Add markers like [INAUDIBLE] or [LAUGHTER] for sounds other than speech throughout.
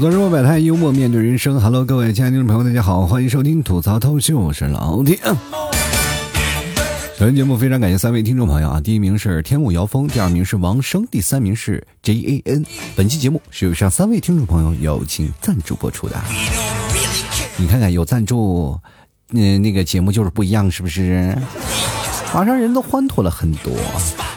吐槽生活百态，幽默面对人生。Hello，各位亲爱的听众朋友，大家好，欢迎收听吐槽涛秀，我是老铁。本期节目非常感谢三位听众朋友啊，第一名是天雾遥风，第二名是王生，第三名是 J A N。本期节目是由上三位听众朋友友情赞助播出的。你看看有赞助，嗯，那个节目就是不一样，是不是？马上人都欢脱了很多。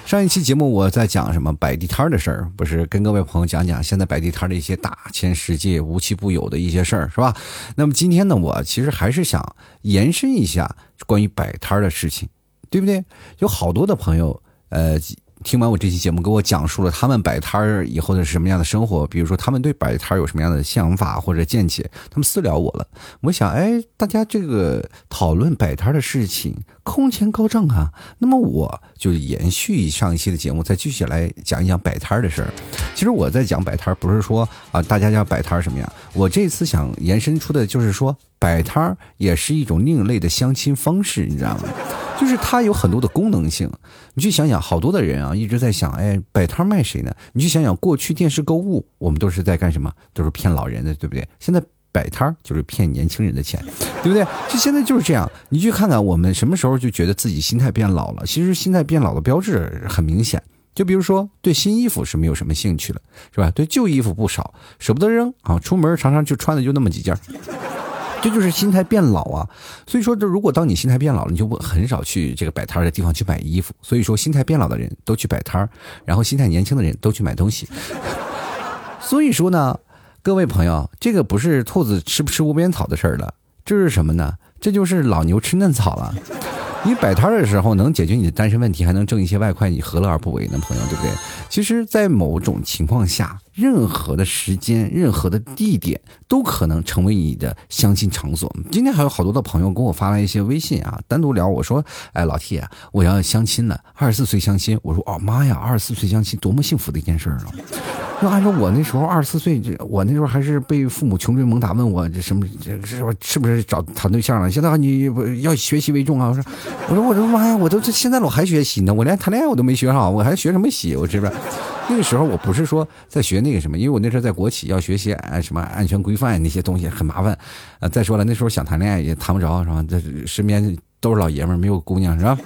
上一期节目我在讲什么摆地摊的事儿，不是跟各位朋友讲讲现在摆地摊的一些大千世界无奇不有的一些事儿，是吧？那么今天呢，我其实还是想延伸一下关于摆摊的事情，对不对？有好多的朋友，呃。听完我这期节目，给我讲述了他们摆摊儿以后的是什么样的生活，比如说他们对摆摊儿有什么样的想法或者见解，他们私聊我了。我想，哎，大家这个讨论摆摊儿的事情，空前高涨啊。那么我就延续上一期的节目，再继续来讲一讲摆摊儿的事儿。其实我在讲摆摊儿，不是说啊，大家要摆摊儿什么样。我这次想延伸出的就是说，摆摊儿也是一种另类的相亲方式，你知道吗？就是它有很多的功能性，你去想想，好多的人啊一直在想，哎，摆摊卖谁呢？你去想想，过去电视购物，我们都是在干什么？都是骗老人的，对不对？现在摆摊就是骗年轻人的钱，对不对？就现在就是这样。你去看看，我们什么时候就觉得自己心态变老了？其实心态变老的标志很明显，就比如说对新衣服是没有什么兴趣了，是吧？对旧衣服不少，舍不得扔啊，出门常常就穿的就那么几件。这就是心态变老啊，所以说，这如果当你心态变老了，你就不很少去这个摆摊的地方去买衣服。所以说，心态变老的人都去摆摊儿，然后心态年轻的人都去买东西。[LAUGHS] 所以说呢，各位朋友，这个不是兔子吃不吃窝边草的事儿了，这是什么呢？这就是老牛吃嫩草了。你摆摊的时候能解决你的单身问题，还能挣一些外快，你何乐而不为呢，朋友，对不对？其实，在某种情况下，任何的时间、任何的地点都可能成为你的相亲场所。今天还有好多的朋友给我发来一些微信啊，单独聊。我说：“哎，老铁，我要相亲了，二十四岁相亲。”我说：“哦妈呀，二十四岁相亲，多么幸福的一件事儿啊！”就按照我那时候二十四岁，我那时候还是被父母穷追猛打，问我这什么这是不是找谈对象了？现在你要学习为重啊！我说，我说，我说妈呀，我都这现在我还学习呢，我连谈恋爱我都没学好，我还学什么习？我是不是？那个时候我不是说在学那个什么，因为我那时候在国企要学习安什么安全规范那些东西很麻烦。呃，再说了，那时候想谈恋爱也谈不着，是吧？这身边都是老爷们没有姑娘，是吧？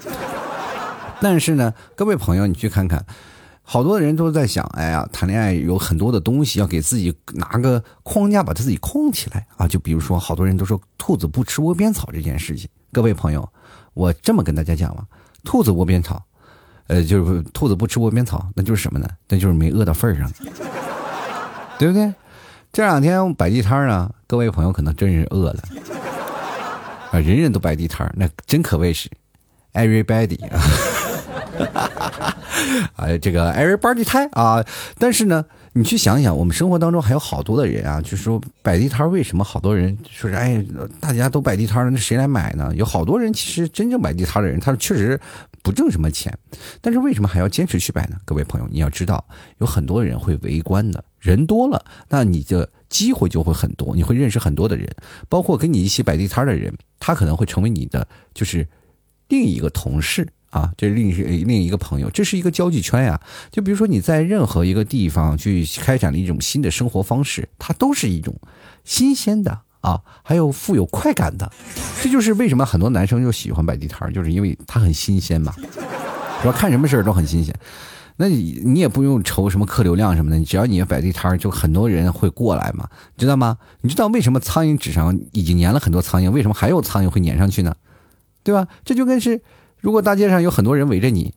[LAUGHS] 但是呢，各位朋友，你去看看。好多人都在想，哎呀，谈恋爱有很多的东西要给自己拿个框架，把自己框起来啊。就比如说，好多人都说兔子不吃窝边草这件事情。各位朋友，我这么跟大家讲吧，兔子窝边草，呃，就是兔子不吃窝边草，那就是什么呢？那就是没饿到份儿上，[LAUGHS] 对不对？这两天摆地摊儿呢，各位朋友可能真是饿了啊，人人都摆地摊儿，那真可谓是 everybody 啊。哈哈哈哎，这个 everybody 胎啊！但是呢，你去想想，我们生活当中还有好多的人啊，就是说摆地摊为什么好多人说是哎，大家都摆地摊了，那谁来买呢？有好多人其实真正摆地摊的人，他确实不挣什么钱，但是为什么还要坚持去摆呢？各位朋友，你要知道，有很多人会围观的，人多了，那你的机会就会很多，你会认识很多的人，包括跟你一起摆地摊的人，他可能会成为你的就是另一个同事。啊，这是另一另一个朋友，这是一个交际圈呀。就比如说你在任何一个地方去开展了一种新的生活方式，它都是一种新鲜的啊，还有富有快感的。这就是为什么很多男生就喜欢摆地摊，就是因为它很新鲜嘛。说看什么事儿都很新鲜，那你你也不用愁什么客流量什么的，只要你摆地摊，就很多人会过来嘛，知道吗？你知道为什么苍蝇纸上已经粘了很多苍蝇，为什么还有苍蝇会粘上去呢？对吧？这就跟是。如果大街上有很多人围着你，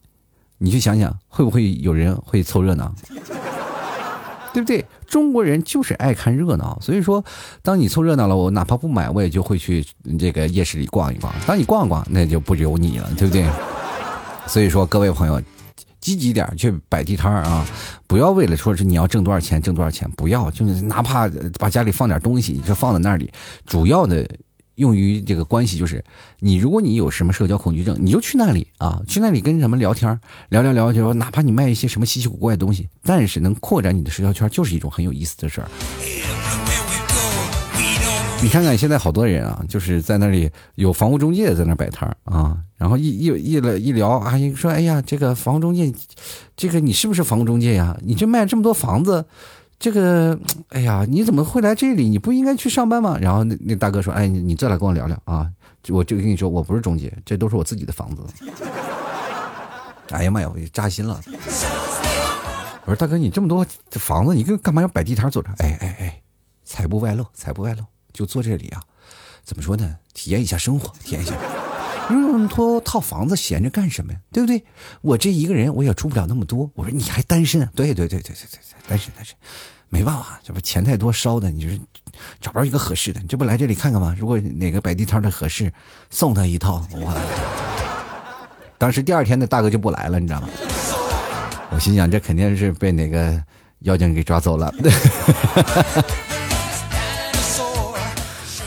你去想想，会不会有人会凑热闹？对不对？中国人就是爱看热闹，所以说，当你凑热闹了，我哪怕不买，我也就会去这个夜市里逛一逛。当你逛逛，那就不由你了，对不对？所以说，各位朋友，积极点去摆地摊啊！不要为了说是你要挣多少钱，挣多少钱，不要，就是哪怕把家里放点东西，就放在那里，主要的。用于这个关系就是，你如果你有什么社交恐惧症，你就去那里啊，去那里跟什么聊天，聊聊聊，就说哪怕你卖一些什么稀奇古怪的东西，但是能扩展你的社交圈，就是一种很有意思的事儿。你看看现在好多人啊，就是在那里有房屋中介在那摆摊啊，然后一一一了一聊，阿姨说：“哎呀，这个房屋中介，这个你是不是房屋中介呀？你这卖这么多房子。”这个，哎呀，你怎么会来这里？你不应该去上班吗？然后那那大哥说，哎，你你再来跟我聊聊啊，我就跟你说，我不是中介，这都是我自己的房子。[LAUGHS] 哎呀妈呀，我扎心了。我说大哥，你这么多这房子，你干干嘛要摆地摊坐着？哎哎哎，财不外露，财不外露，就坐这里啊。怎么说呢？体验一下生活，体验一下。有那么多套房子闲着干什么呀？对不对？我这一个人我也住不了那么多。我说你还单身？对对对对对对对，单身单身，没办法，这不钱太多烧的，你就是找不着一个合适的。你这不来这里看看吗？如果哪个摆地摊的合适，送他一套。我当时第二天的大哥就不来了，你知道吗？我心想这肯定是被哪个妖精给抓走了。[LAUGHS]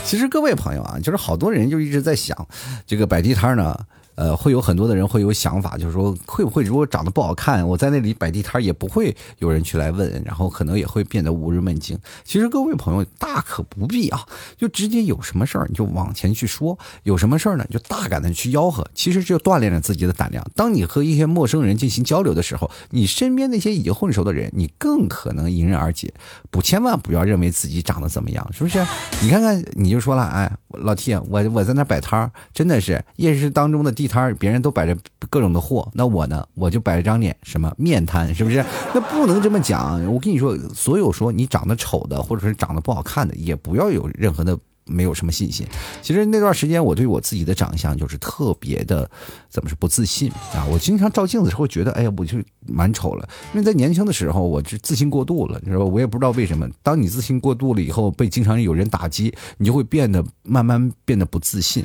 其实各位朋友啊，就是好多人就一直在想，这个摆地摊呢。呃，会有很多的人会有想法，就是说会不会如果长得不好看，我在那里摆地摊也不会有人去来问，然后可能也会变得无人问津。其实各位朋友大可不必啊，就直接有什么事儿你就往前去说，有什么事儿呢就大胆的去吆喝。其实就锻炼了自己的胆量。当你和一些陌生人进行交流的时候，你身边那些已经混熟的人，你更可能迎刃而解。不，千万不要认为自己长得怎么样，是不是？你看看，你就说了，哎，老 T，我我在那摆摊儿，真的是夜市当中的地。地摊别人都摆着各种的货，那我呢？我就摆着张脸，什么面瘫，是不是？[LAUGHS] 那不能这么讲。我跟你说，所有说你长得丑的，或者是长得不好看的，也不要有任何的没有什么信心。其实那段时间，我对我自己的长相就是特别的，怎么是不自信啊？我经常照镜子时候觉得，哎呀，我就蛮丑了。因为在年轻的时候，我就自信过度了，你知道吧？我也不知道为什么。当你自信过度了以后，被经常有人打击，你就会变得慢慢变得不自信。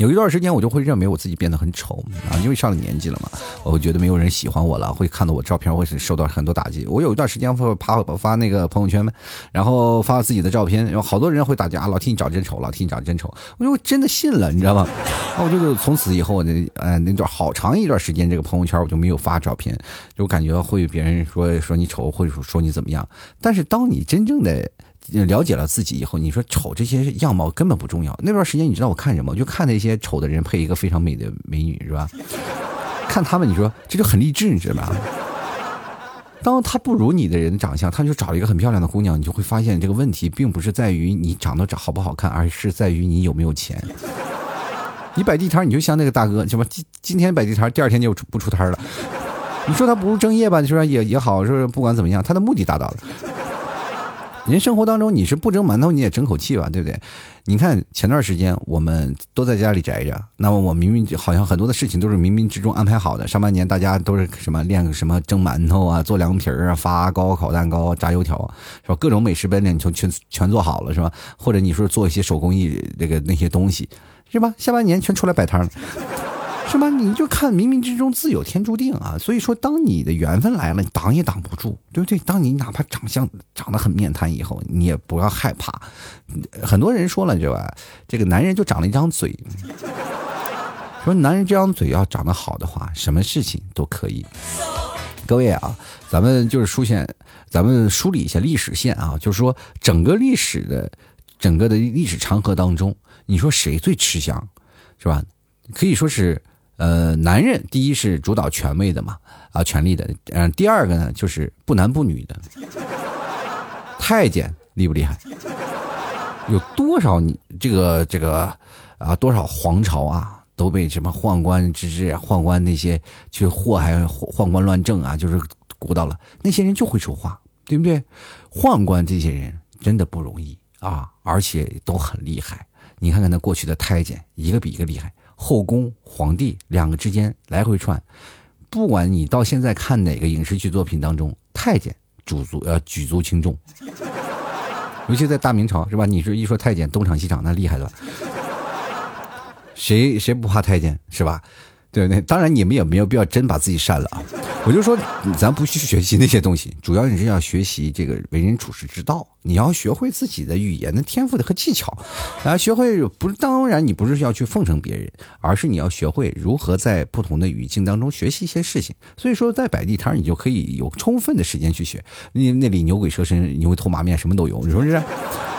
有一段时间，我就会认为我自己变得很丑啊，因为上了年纪了嘛，我觉得没有人喜欢我了，会看到我照片会受到很多打击。我有一段时间会发发那个朋友圈嘛，然后发自己的照片，然后好多人会打架，老替你长真丑，老替你长真丑，我就真的信了，你知道吗？那我就是从此以后那呃那段好长一段时间，这个朋友圈我就没有发照片，就感觉会别人说说你丑，或者说说你怎么样。但是当你真正的。了解了自己以后，你说丑这些样貌根本不重要。那段时间你知道我看什么？我就看那些丑的人配一个非常美的美女，是吧？看他们，你说这就很励志，你知道吧？当他不如你的人长相，他就找一个很漂亮的姑娘，你就会发现这个问题并不是在于你长得好不好看，而是在于你有没有钱。你摆地摊，你就像那个大哥，什么今今天摆地摊，第二天就不出摊了。你说他不务正业吧？你说也也好，说不管怎么样，他的目的达到了。人生活当中，你是不蒸馒头你也争口气吧，对不对？你看前段时间我们都在家里宅着，那么我明明好像很多的事情都是冥冥之中安排好的。上半年大家都是什么练个什么蒸馒头啊、做凉皮儿啊、发糕、烤蛋糕、炸油条，是吧？各种美食本领全全全做好了，是吧？或者你说做一些手工艺那个那些东西，是吧？下半年全出来摆摊了。是吧？你就看冥冥之中自有天注定啊！所以说，当你的缘分来了，挡也挡不住，对不对？当你哪怕长相长得很面瘫以后，你也不要害怕。很多人说了，这吧？这个男人就长了一张嘴，说男人这张嘴要长得好的话，什么事情都可以。各位啊，咱们就是出现，咱们梳理一下历史线啊，就是说整个历史的整个的历史长河当中，你说谁最吃香，是吧？可以说是。呃，男人第一是主导权位的嘛，啊，权力的。嗯，第二个呢，就是不男不女的。太监厉不厉害？有多少你这个这个啊，多少皇朝啊，都被什么宦官之治、宦官那些去祸害、宦官乱政啊，就是鼓捣了。那些人就会说话，对不对？宦官这些人真的不容易啊，而且都很厉害。你看看那过去的太监，一个比一个厉害。后宫皇帝两个之间来回串，不管你到现在看哪个影视剧作品当中，太监举足呃举足轻重，尤其在大明朝是吧？你是一说太监东厂西厂那厉害了，谁谁不怕太监是吧？对不对，当然你们也没有必要真把自己删了啊！我就说咱不去学习那些东西，主要你是要学习这个为人处世之道，你要学会自己的语言的天赋的和技巧，啊，学会不是当然你不是要去奉承别人，而是你要学会如何在不同的语境当中学习一些事情。所以说，在摆地摊你就可以有充分的时间去学，你那里牛鬼蛇神、牛头马面什么都有，你说是？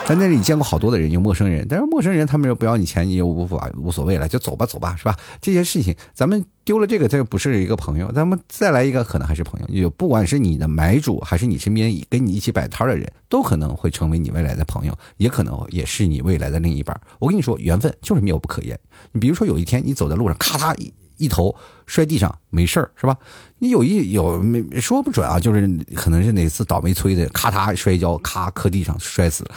在那里见过好多的人，有陌生人，但是陌生人他们又不要你钱，你又无法无所谓了，就走吧走吧，是吧？这些事情咱们丢了这个，这不是一个朋友，咱们再来一个，可能还是朋友。有不管是你的买主，还是你身边跟你一起摆摊的人，都可能会成为你未来的朋友，也可能也是你未来的另一半。我跟你说，缘分就是妙不可言。你比如说，有一天你走在路上，咔嚓一。一头摔地上没事儿是吧？你有一有没说不准啊，就是可能是哪次倒霉催的，咔嚓摔跤，咔磕地上摔死了。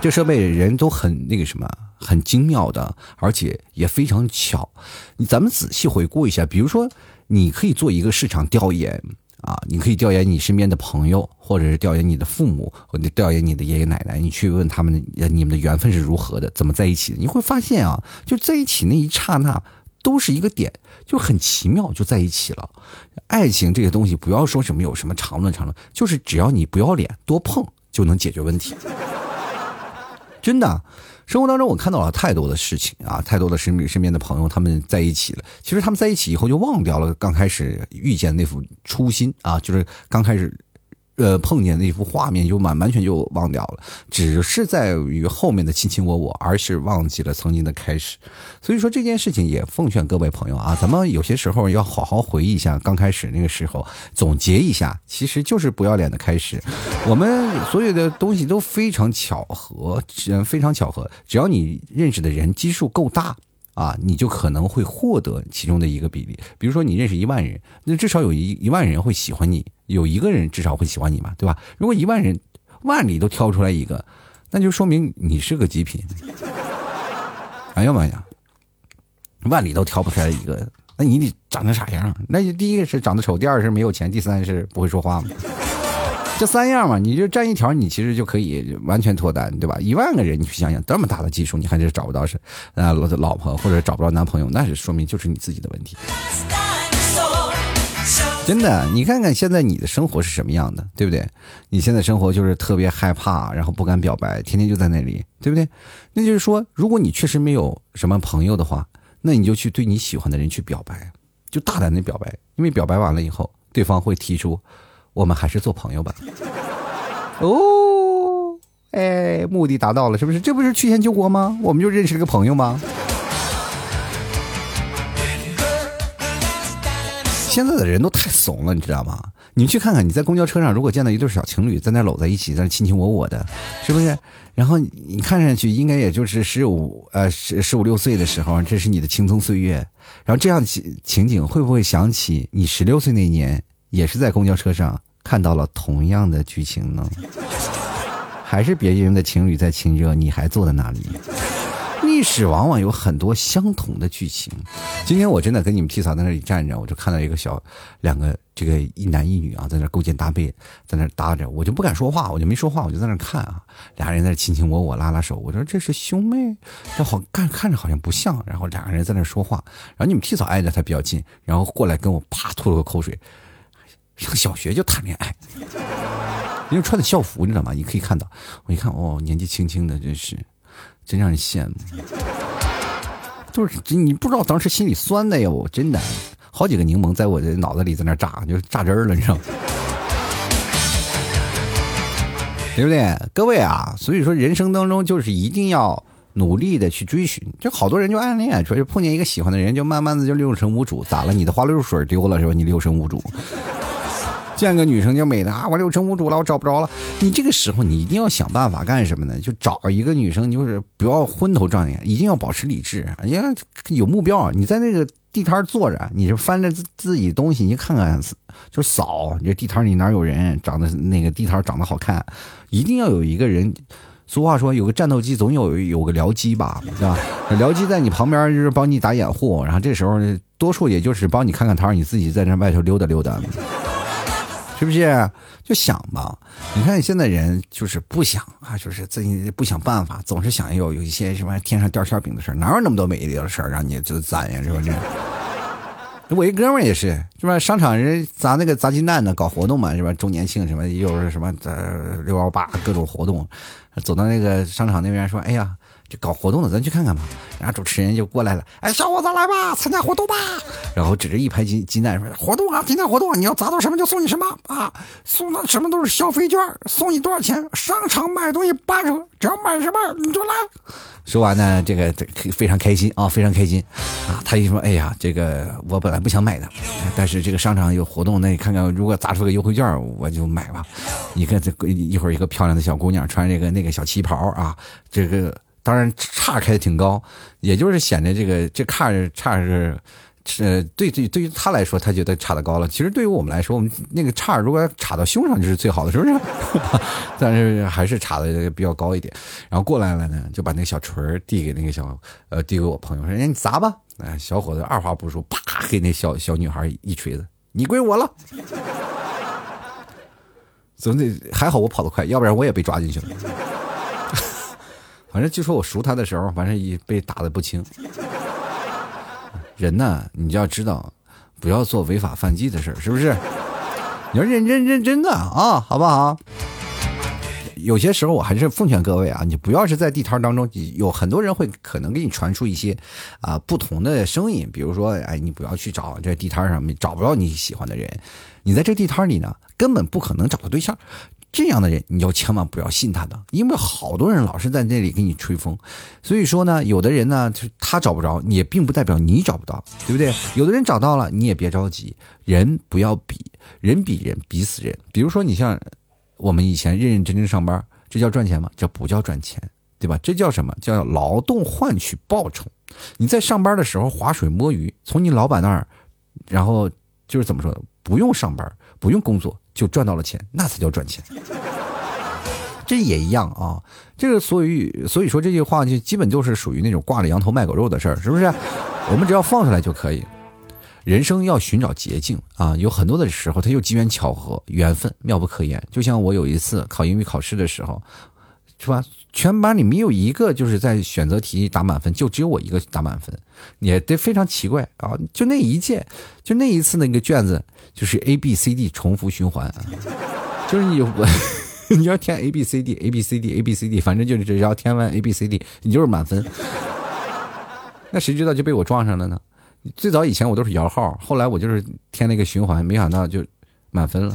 这设备人都很那个什么，很精妙的，而且也非常巧。咱们仔细回顾一下，比如说，你可以做一个市场调研啊，你可以调研你身边的朋友，或者是调研你的父母，或者调研你的爷爷奶奶，你去问他们，你们的缘分是如何的，怎么在一起的？你会发现啊，就在一起那一刹那。都是一个点，就很奇妙，就在一起了。爱情这个东西，不要说什么有什么长论长论，就是只要你不要脸，多碰就能解决问题。[LAUGHS] 真的，生活当中我看到了太多的事情啊，太多的身边身边的朋友他们在一起了，其实他们在一起以后就忘掉了刚开始遇见那副初心啊，就是刚开始。呃，碰见那幅画面就完完全就忘掉了，只是在于后面的卿卿我我，而是忘记了曾经的开始。所以说这件事情也奉劝各位朋友啊，咱们有些时候要好好回忆一下刚开始那个时候，总结一下，其实就是不要脸的开始。我们所有的东西都非常巧合，非常巧合，只要你认识的人基数够大。啊，你就可能会获得其中的一个比例。比如说，你认识一万人，那至少有一一万人会喜欢你，有一个人至少会喜欢你嘛，对吧？如果一万人万里都挑出来一个，那就说明你是个极品。[LAUGHS] 哎呀妈呀，万里都挑不出来一个，那你得长成啥样？那就第一个是长得丑，第二是没有钱，第三是不会说话嘛。这三样嘛，你就占一条，你其实就可以完全脱单，对吧？一万个人，你去想想，这么大的基数，你还是找不到是啊老老婆或者找不着男朋友，那是说明就是你自己的问题。真的，你看看现在你的生活是什么样的，对不对？你现在生活就是特别害怕，然后不敢表白，天天就在那里，对不对？那就是说，如果你确实没有什么朋友的话，那你就去对你喜欢的人去表白，就大胆的表白，因为表白完了以后，对方会提出。我们还是做朋友吧。哦，哎，目的达到了，是不是？这不是曲线救国吗？我们就认识了个朋友吗？现在的人都太怂了，你知道吗？你去看看，你在公交车上，如果见到一对小情侣在那搂在一起，在那卿卿我我的，是不是？然后你看上去应该也就是十五呃十十五六岁的时候，这是你的青葱岁月。然后这样情情景会不会想起你十六岁那年？也是在公交车上看到了同样的剧情呢，还是别人的情侣在亲热，你还坐在那里？历史往往有很多相同的剧情。今天我真的跟你们 T 嫂在那里站着，我就看到一个小两个这个一男一女啊，在那勾肩搭背，在那搭着，我就不敢说话，我就没说话，我就在那看啊，俩人在那亲亲我我，拉拉手，我说这是兄妹，这好看看着好像不像，然后两个人在那说话，然后你们 T 嫂挨着他比较近，然后过来跟我啪吐了个口水。上小学就谈恋爱，因为穿的校服，你知道吗？你可以看到，我一看，哦，年纪轻轻的，真是，真让人羡慕。就是你不知道当时心里酸的哟，真的，好几个柠檬在我的脑子里在那榨，就榨汁了，你知道吗？[LAUGHS] 对不对？各位啊，所以说人生当中就是一定要努力的去追寻。就好多人就暗恋，说是碰见一个喜欢的人，就慢慢的就六神无主。咋了？你的花露水丢了是吧？你六神无主。见个女生就美的啊！我六神无主了，我找不着了。你这个时候，你一定要想办法干什么呢？就找一个女生，就是不要昏头转眼，一定要保持理智。你看有目标，你在那个地摊坐着，你就翻着自自己东西，你看看，就扫。你这地摊里哪有人？长得那个地摊长得好看，一定要有一个人。俗话说，有个战斗机总有有个僚机吧，是吧？僚机在你旁边就是帮你打掩护，然后这时候多数也就是帮你看看摊，你自己在那外头溜达溜达。是不是就想吧？你看现在人就是不想啊，就是自己不想办法，总是想有有一些什么天上掉馅饼的事儿哪有那么多美丽的事儿让你就攒呀？是不是？我一哥们儿也是，是吧？商场人砸那个砸金蛋的，搞活动嘛，是吧？周年庆什么，又是什么呃六幺八各种活动，走到那个商场那边说：“哎呀。”就搞活动的，咱去看看吧。然后主持人就过来了，哎，小伙子来吧，参加活动吧。然后指着一排金金蛋说：“活动啊，今天活动，你要砸到什么就送你什么啊，送的什么都是消费券，送你多少钱？商场买东西八折，只要买什么你就来。”说完呢，这个非常开心啊，非常开心啊。他一说：“哎呀，这个我本来不想买的，但是这个商场有活动，那你看看，如果砸出个优惠券，我就买吧。你看这一会儿一个漂亮的小姑娘穿这个那个小旗袍啊，这个。”当然，叉开的挺高，也就是显得这个这卡差是，呃，对对，对于他来说，他觉得差的高了。其实对于我们来说，我们那个叉如果要插到胸上就是最好的，是不是？[LAUGHS] 但是还是插的比较高一点。然后过来了呢，就把那个小锤递给那个小，呃，递给我朋友说：“你砸吧。”哎，小伙子二话不说，啪给那小小女孩一锤子，你归我了。[LAUGHS] 总得还好我跑得快，要不然我也被抓进去了。反正就说我赎他的时候，反正也被打的不轻。人呢，你就要知道，不要做违法犯纪的事是不是？你要认认认真的啊，好不好？有些时候我还是奉劝各位啊，你不要是在地摊当中，有很多人会可能给你传出一些啊不同的声音，比如说，哎，你不要去找这地摊上面找不着你喜欢的人，你在这地摊里呢，根本不可能找到对象。这样的人，你要千万不要信他的，因为好多人老是在那里给你吹风。所以说呢，有的人呢，就他找不着，也并不代表你找不到，对不对？有的人找到了，你也别着急，人不要比，人比人比死人。比如说，你像我们以前认认真真上班，这叫赚钱吗？这不叫赚钱，对吧？这叫什么？叫劳动换取报酬。你在上班的时候划水摸鱼，从你老板那儿，然后就是怎么说？不用上班，不用工作。就赚到了钱，那才叫赚钱。这也一样啊，这个所以所以说这句话就基本就是属于那种挂着羊头卖狗肉的事儿，是不是？我们只要放出来就可以。人生要寻找捷径啊，有很多的时候它又机缘巧合、缘分，妙不可言。就像我有一次考英语考试的时候，是吧？全班里没有一个就是在选择题打满分，就只有我一个打满分，也得非常奇怪啊！就那一届，就那一次那个卷子。就是 A B C D 重复循环，就是你我 [LAUGHS] 你要填 A B C D A B C D A B C D，反正就是只要填完 A B C D，你就是满分。[LAUGHS] 那谁知道就被我撞上了呢？最早以前我都是摇号，后来我就是填那个循环，没想到就满分了。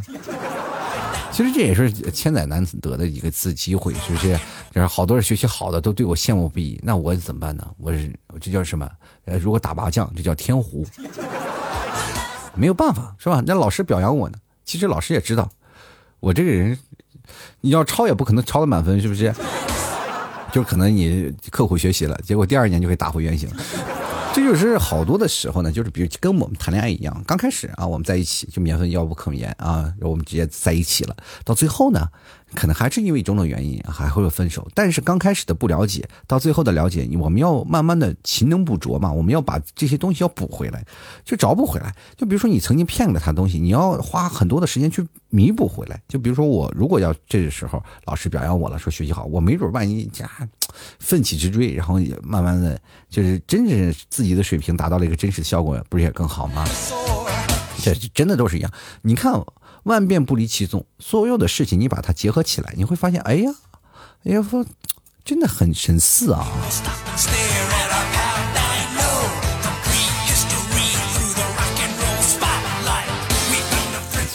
其实这也是千载难得的一个次机会，是不是？就是好多人学习好的都对我羡慕不已，那我怎么办呢？我是这叫什么？呃，如果打麻将，这叫天胡。没有办法，是吧？那老师表扬我呢。其实老师也知道，我这个人，你要抄也不可能抄的满分，是不是？就可能你刻苦学习了，结果第二年就会打回原形。这就是好多的时候呢，就是比如跟我们谈恋爱一样，刚开始啊，我们在一起就免分遥不可言啊，我们直接在一起了，到最后呢。可能还是因为种种原因，还会有分手。但是刚开始的不了解，到最后的了解，我们要慢慢的勤能补拙嘛。我们要把这些东西要补回来，就找补回来。就比如说你曾经骗了他东西，你要花很多的时间去弥补回来。就比如说我如果要这个时候老师表扬我了，说学习好，我没准万一加奋起直追，然后也慢慢的就是真正自己的水平达到了一个真实的效果，不是也更好吗？这真的都是一样。你看。万变不离其宗，所有的事情你把它结合起来，你会发现，哎呀，哎呀，说真的很神似啊。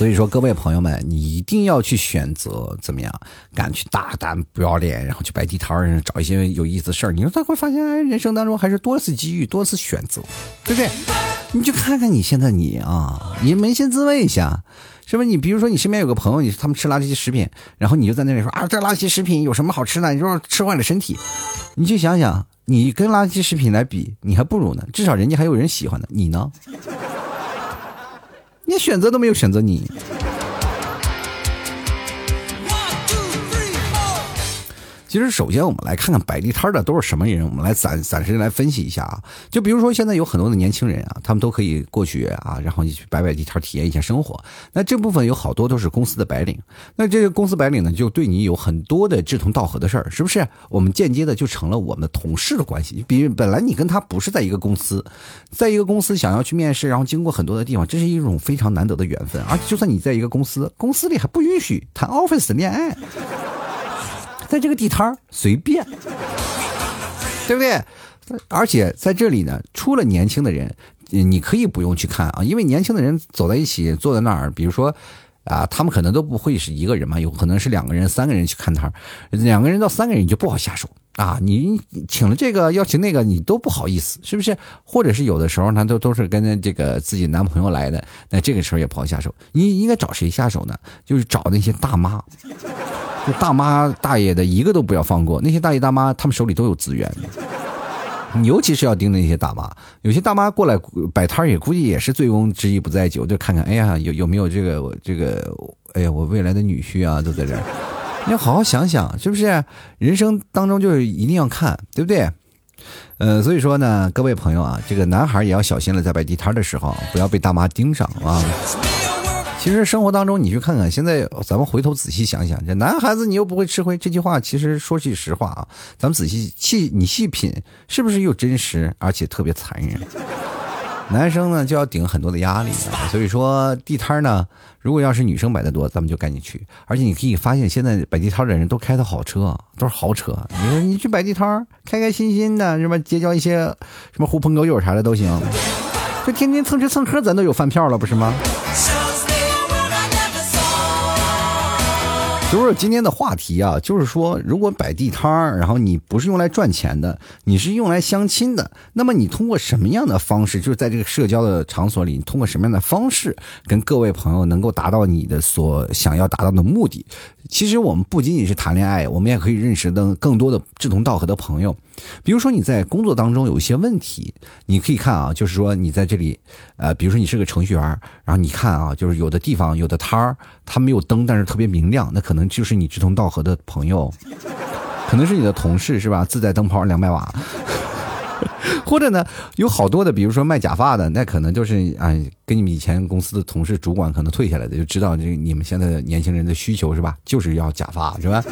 所以说，各位朋友们，你一定要去选择怎么样，敢去大胆不要脸，然后去摆地摊，找一些有意思的事儿。你说他会发现，人生当中还是多次机遇，多次选择，对不对？你去看看你现在你啊，你扪心自问一下。是不是你？比如说，你身边有个朋友，你他们吃垃圾食品，然后你就在那里说啊，这垃圾食品有什么好吃的？你说吃坏了身体，你就想想，你跟垃圾食品来比，你还不如呢。至少人家还有人喜欢的，你呢？连选择都没有选择你。其实，首先我们来看看摆地摊的都是什么人，我们来暂暂时来分析一下啊。就比如说，现在有很多的年轻人啊，他们都可以过去啊，然后你去摆摆地摊，体验一下生活。那这部分有好多都是公司的白领，那这个公司白领呢，就对你有很多的志同道合的事儿，是不是？我们间接的就成了我们的同事的关系。比如本来你跟他不是在一个公司，在一个公司想要去面试，然后经过很多的地方，这是一种非常难得的缘分。而且就算你在一个公司，公司里还不允许谈 office 恋爱。在这个地摊儿随便，对不对？而且在这里呢，除了年轻的人，你可以不用去看啊，因为年轻的人走在一起，坐在那儿，比如说啊，他们可能都不会是一个人嘛，有可能是两个人、三个人去看摊儿，两个人到三个人你就不好下手啊。你请了这个，邀请那个，你都不好意思，是不是？或者是有的时候呢，都都是跟这个自己男朋友来的，那这个时候也不好下手。你应该找谁下手呢？就是找那些大妈。就大妈大爷的一个都不要放过，那些大爷大妈他们手里都有资源，你尤其是要盯着那些大妈。有些大妈过来摆摊也估计也是醉翁之意不在酒，就看看，哎呀，有有没有这个这个，哎呀，我未来的女婿啊，都在这儿。你要好好想想，是不是？人生当中就是一定要看，对不对？呃，所以说呢，各位朋友啊，这个男孩也要小心了，在摆地摊的时候，不要被大妈盯上啊。其实生活当中，你去看看，现在咱们回头仔细想想，这男孩子你又不会吃亏，这句话其实说句实话啊，咱们仔细细你细品，是不是又真实而且特别残忍？男生呢就要顶很多的压力，所以说地摊呢，如果要是女生摆的多，咱们就赶紧去。而且你可以发现，现在摆地摊的人都开的好车，都是豪车。你说你去摆地摊，开开心心的，什么？结交一些什么狐朋狗友啥的都行，就天天蹭吃蹭喝，咱都有饭票了，不是吗？就是今天的话题啊，就是说，如果摆地摊儿，然后你不是用来赚钱的，你是用来相亲的，那么你通过什么样的方式，就是在这个社交的场所里，你通过什么样的方式，跟各位朋友能够达到你的所想要达到的目的？其实我们不仅仅是谈恋爱，我们也可以认识的更多的志同道合的朋友。比如说你在工作当中有一些问题，你可以看啊，就是说你在这里，呃，比如说你是个程序员，然后你看啊，就是有的地方有的摊儿，它没有灯，但是特别明亮，那可能就是你志同道合的朋友，可能是你的同事是吧？自带灯泡两百瓦，[LAUGHS] 或者呢，有好多的，比如说卖假发的，那可能就是啊，跟你们以前公司的同事、主管可能退下来的，就知道这你们现在的年轻人的需求是吧？就是要假发是吧？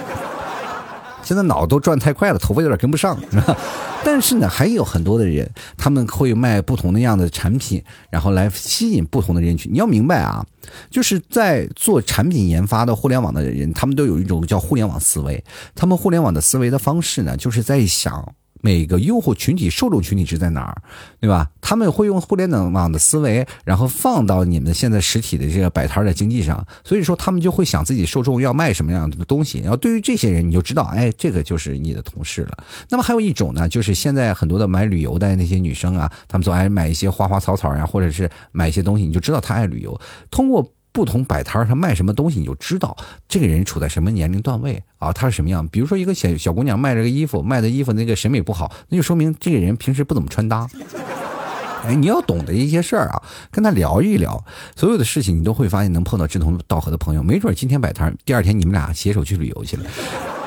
现在脑都转太快了，头发有点跟不上，是吧？但是呢，还有很多的人，他们会卖不同的样的产品，然后来吸引不同的人群。你要明白啊，就是在做产品研发的互联网的人，他们都有一种叫互联网思维。他们互联网的思维的方式呢，就是在想。每个用户群体、受众群体是在哪儿，对吧？他们会用互联网的思维，然后放到你们现在实体的这个摆摊的经济上，所以说他们就会想自己受众要卖什么样的东西。然后对于这些人，你就知道，哎，这个就是你的同事了。那么还有一种呢，就是现在很多的买旅游的那些女生啊，她们总爱买一些花花草草呀，或者是买一些东西，你就知道她爱旅游。通过不同摆摊儿，他卖什么东西，你就知道这个人处在什么年龄段位啊，他是什么样。比如说一个小小姑娘卖这个衣服，卖的衣服那个审美不好，那就说明这个人平时不怎么穿搭。哎，你要懂得一些事儿啊，跟他聊一聊，所有的事情你都会发现能碰到志同道合的朋友。没准今天摆摊，第二天你们俩携手去旅游去了，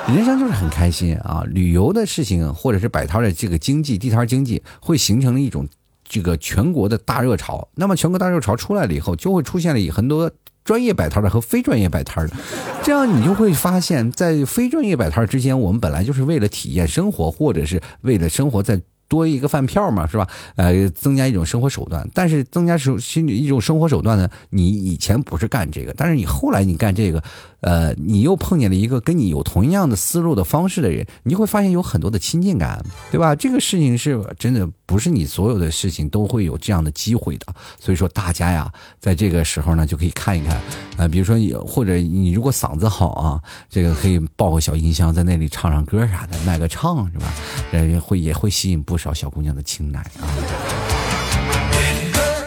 人生就是很开心啊。旅游的事情或者是摆摊的这个经济，地摊经济会形成一种。这个全国的大热潮，那么全国大热潮出来了以后，就会出现了很多专业摆摊的和非专业摆摊的，这样你就会发现，在非专业摆摊之间，我们本来就是为了体验生活，或者是为了生活在。多一个饭票嘛，是吧？呃，增加一种生活手段，但是增加手心里一种生活手段呢？你以前不是干这个，但是你后来你干这个，呃，你又碰见了一个跟你有同样的思路的方式的人，你会发现有很多的亲近感，对吧？这个事情是真的不是你所有的事情都会有这样的机会的，所以说大家呀，在这个时候呢，就可以看一看，呃，比如说你或者你如果嗓子好啊，这个可以抱个小音箱在那里唱唱歌啥的，卖个唱是吧？呃，会也会吸引不少。小姑娘的青睐啊！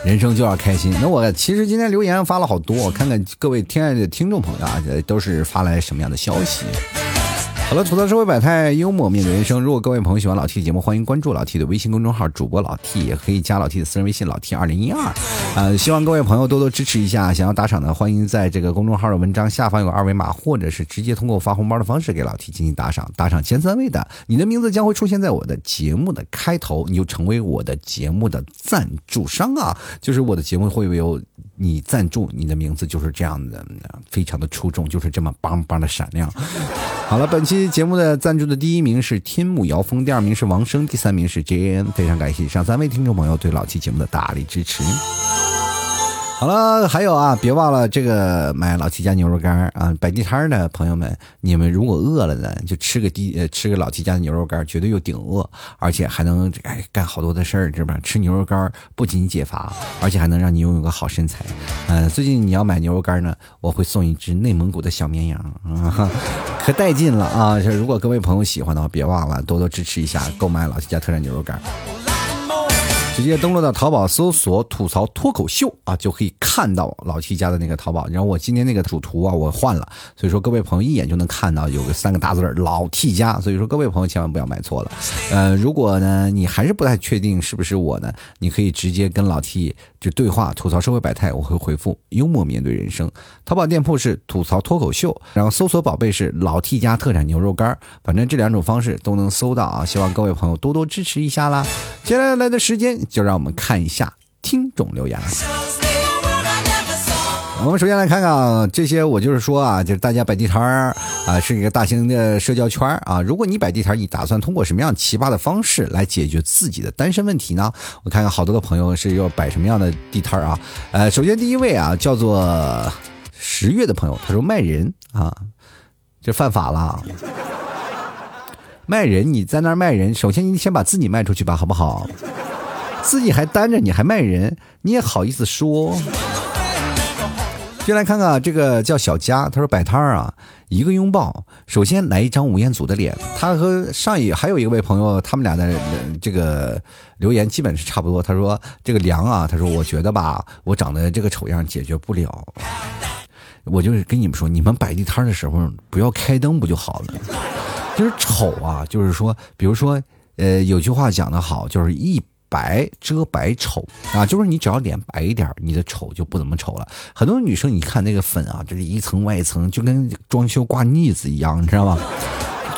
人生就要开心。那我其实今天留言发了好多，我看看各位亲爱的听众朋友啊，都是发来什么样的消息？好了，吐槽社会百态，幽默面对人生。如果各位朋友喜欢老 T 的节目，欢迎关注老 T 的微信公众号，主播老 T 也可以加老 T 的私人微信老 T 二零一二。呃，希望各位朋友多多支持一下。想要打赏的，欢迎在这个公众号的文章下方有二维码，或者是直接通过发红包的方式给老 T 进行打赏。打赏前三位的，你的名字将会出现在我的节目的开头，你就成为我的节目的赞助商啊！就是我的节目会有你赞助，你的名字就是这样的，非常的出众，就是这么邦邦的闪亮。好了，本期节目的赞助的第一名是天目姚峰，第二名是王生，第三名是 JN。非常感谢以上三位听众朋友对老期节目的大力支持。好了，还有啊，别忘了这个买老七家牛肉干啊！摆地摊的朋友们，你们如果饿了呢，就吃个地吃个老七家的牛肉干，绝对又顶饿，而且还能哎干好多的事儿，知道吧？吃牛肉干不仅解乏，而且还能让你拥有个好身材。嗯，最近你要买牛肉干呢，我会送一只内蒙古的小绵羊啊，[LAUGHS] 可带劲了啊！如果各位朋友喜欢的话，别忘了多多支持一下，购买老七家特产牛肉干。直接登录到淘宝搜索“吐槽脱口秀”啊，就可以看到老 T 家的那个淘宝。然后我今天那个主图啊，我换了，所以说各位朋友一眼就能看到有个三个大字儿“老 T 家”。所以说各位朋友千万不要买错了。呃，如果呢你还是不太确定是不是我呢，你可以直接跟老 T 就对话吐槽社会百态，我会回复幽默面对人生。淘宝店铺是吐槽脱口秀，然后搜索宝贝是老 T 家特产牛肉干反正这两种方式都能搜到啊。希望各位朋友多多支持一下啦。接下来的时间。就让我们看一下听众留言。我们首先来看看啊这些，我就是说啊，就是大家摆地摊儿啊，是一个大型的社交圈儿啊。如果你摆地摊，你打算通过什么样奇葩的方式来解决自己的单身问题呢？我看看好多的朋友是要摆什么样的地摊儿啊？呃，首先第一位啊，叫做十月的朋友，他说卖人啊，这犯法了。卖人，你在那儿卖人，首先你先把自己卖出去吧，好不好？自己还单着，你还卖人，你也好意思说？就来看看这个叫小佳，他说摆摊儿啊，一个拥抱，首先来一张吴彦祖的脸。他和上一还有一位朋友，他们俩的这个留言基本是差不多。他说这个梁啊，他说我觉得吧，我长得这个丑样解决不了。我就是跟你们说，你们摆地摊的时候不要开灯不就好了？[LAUGHS] 就是丑啊，就是说，比如说，呃，有句话讲的好，就是一。白遮百丑啊，就是你只要脸白一点，你的丑就不怎么丑了。很多女生，你看那个粉啊，这是一层外一层，就跟装修挂腻子一样，你知道吗？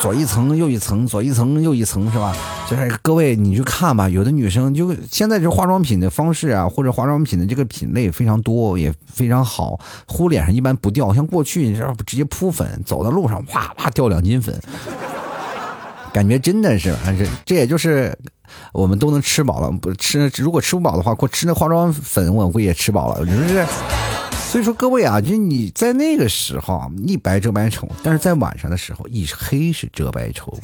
左一层右一层，左一层右一层，是吧？就是各位，你去看吧。有的女生就现在这化妆品的方式啊，或者化妆品的这个品类非常多，也非常好，糊脸上一般不掉。像过去你知道直接扑粉，走到路上哗哗掉两斤粉，感觉真的是，这这也就是。我们都能吃饱了，不吃如果吃不饱的话，我吃那化妆粉，我估计也吃饱了，是不是？所以说各位啊，就你在那个时候一白遮百丑，但是在晚上的时候一黑是遮百丑。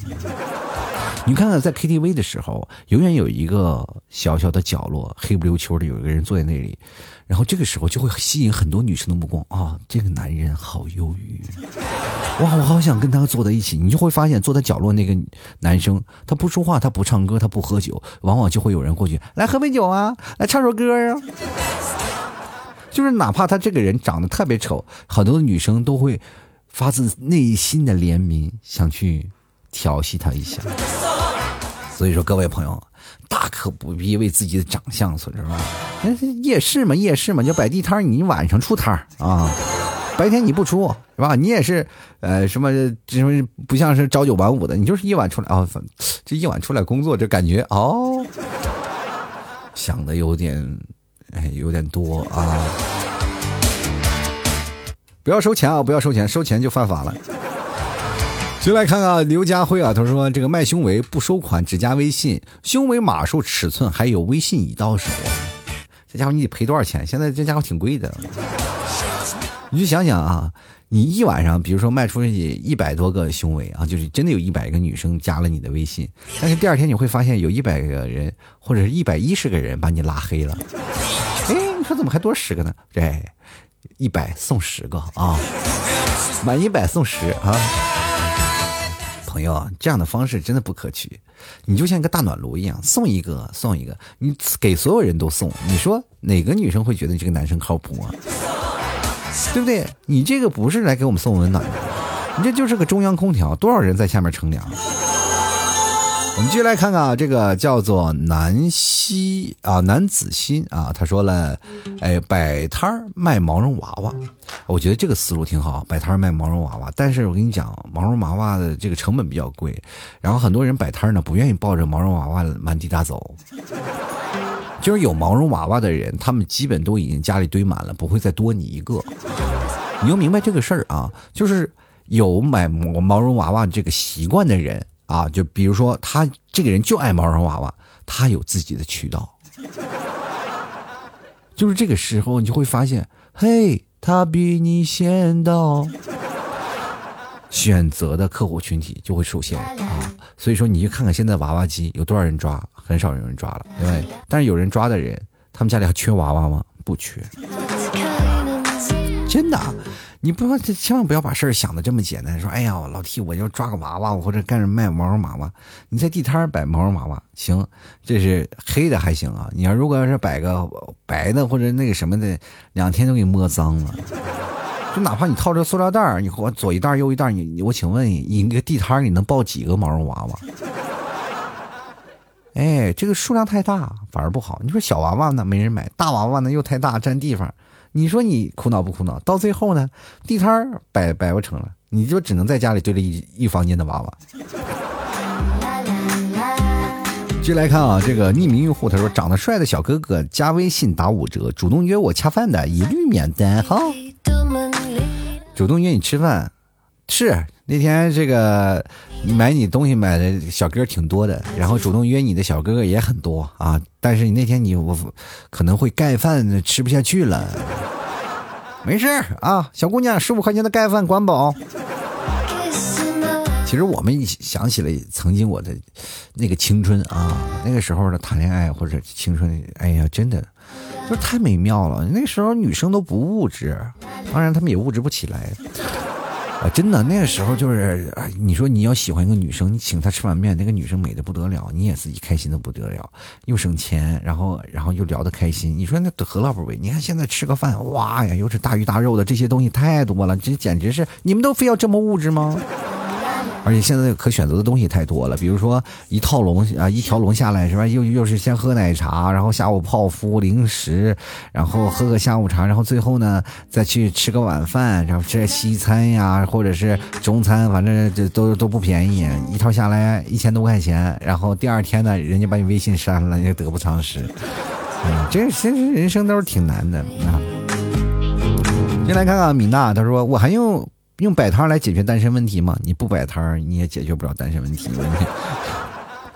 你看看在 KTV 的时候，永远有一个小小的角落，黑不溜秋的有一个人坐在那里。然后这个时候就会吸引很多女生的目光啊！这个男人好忧郁，哇，我好想跟他坐在一起。你就会发现，坐在角落那个男生，他不说话，他不唱歌，他不喝酒，往往就会有人过去来喝杯酒啊，来唱首歌啊。就是哪怕他这个人长得特别丑，很多女生都会发自内心的怜悯，想去调戏他一下。所以说，各位朋友。大可不必为自己的长相所是吧？夜市嘛，夜市嘛，就摆地摊你晚上出摊啊，白天你不出是吧？你也是，呃，什么什么不像是朝九晚五的，你就是夜晚出来啊，这夜晚出来工作，这感觉哦，想的有点，哎，有点多啊！不要收钱啊！不要收钱，收钱就犯法了。就来看看刘家辉啊，他说这个卖胸围不收款，只加微信，胸围码数、尺寸还有微信已到手。这家伙你得赔多少钱？现在这家伙挺贵的。你就想想啊，你一晚上，比如说卖出去一百多个胸围啊，就是真的有一百个女生加了你的微信，但是第二天你会发现有一百个人或者是一百一十个人把你拉黑了。哎，你说怎么还多十个呢？对，一百送十个啊，满一百送十啊。朋友，这样的方式真的不可取。你就像一个大暖炉一样，送一个送一个，你给所有人都送，你说哪个女生会觉得你这个男生靠谱啊？对不对？你这个不是来给我们送温暖的，你这就是个中央空调，多少人在下面乘凉？我们继续来看看啊，这个叫做南希啊，南子欣啊，他说了，哎，摆摊卖毛绒娃娃，我觉得这个思路挺好，摆摊卖毛绒娃娃。但是我跟你讲，毛绒娃娃的这个成本比较贵，然后很多人摆摊呢不愿意抱着毛绒娃娃满地大走。[LAUGHS] 就是有毛绒娃娃的人，他们基本都已经家里堆满了，不会再多你一个。你要明白这个事儿啊，就是有买毛毛绒娃娃这个习惯的人。啊，就比如说他这个人就爱毛绒娃娃，他有自己的渠道，就是这个时候你就会发现，嘿，他比你先到，选择的客户群体就会出现啊。所以说，你去看看现在娃娃机有多少人抓，很少有人抓了，对对？但是有人抓的人，他们家里还缺娃娃吗？不缺，真的。你不要，千万不要把事儿想的这么简单。说，哎呀，老 T，我要抓个娃娃，或者干着卖毛绒娃娃。你在地摊摆毛绒娃娃，行，这是黑的还行啊。你要如果要是摆个白的或者那个什么的，两天都给摸脏了。就哪怕你套着塑料袋儿你我左一袋右一袋你我请问你，你那个地摊你能抱几个毛绒娃娃？哎，这个数量太大反而不好。你说小娃娃呢，没人买；大娃娃呢，又太大占地方。你说你苦恼不苦恼？到最后呢，地摊儿摆摆不成了，你就只能在家里堆了一一房间的娃娃。接来看啊，这个匿名用户他说：“长得帅的小哥哥加微信打五折，主动约我恰饭的一律免单。”哈，主动约你吃饭，是。那天这个买你东西买的小哥挺多的，然后主动约你的小哥哥也很多啊。但是你那天你我可能会盖饭吃不下去了，没事啊，小姑娘十五块钱的盖饭管饱。其实我们想起了曾经我的那个青春啊，那个时候的谈恋爱或者青春，哎呀，真的就太美妙了。那时候女生都不物质，当然她们也物质不起来。真的，那个时候就是，你说你要喜欢一个女生，你请她吃碗面，那个女生美的不得了，你也自己开心的不得了，又省钱，然后然后又聊得开心，你说那何乐不为？你看现在吃个饭，哇呀，又是大鱼大肉的，这些东西太多了，这简直是，你们都非要这么物质吗？而且现在可选择的东西太多了，比如说一套龙啊，一条龙下来是吧？又又是先喝奶茶，然后下午泡芙零食，然后喝个下午茶，然后最后呢再去吃个晚饭，然后吃西餐呀，或者是中餐，反正这都都不便宜，一套下来一千多块钱。然后第二天呢，人家把你微信删了，也得不偿失。嗯，这其实人生都是挺难的啊。先来看看米娜，她说我还用。用摆摊来解决单身问题吗？你不摆摊你也解决不了单身问题。[LAUGHS]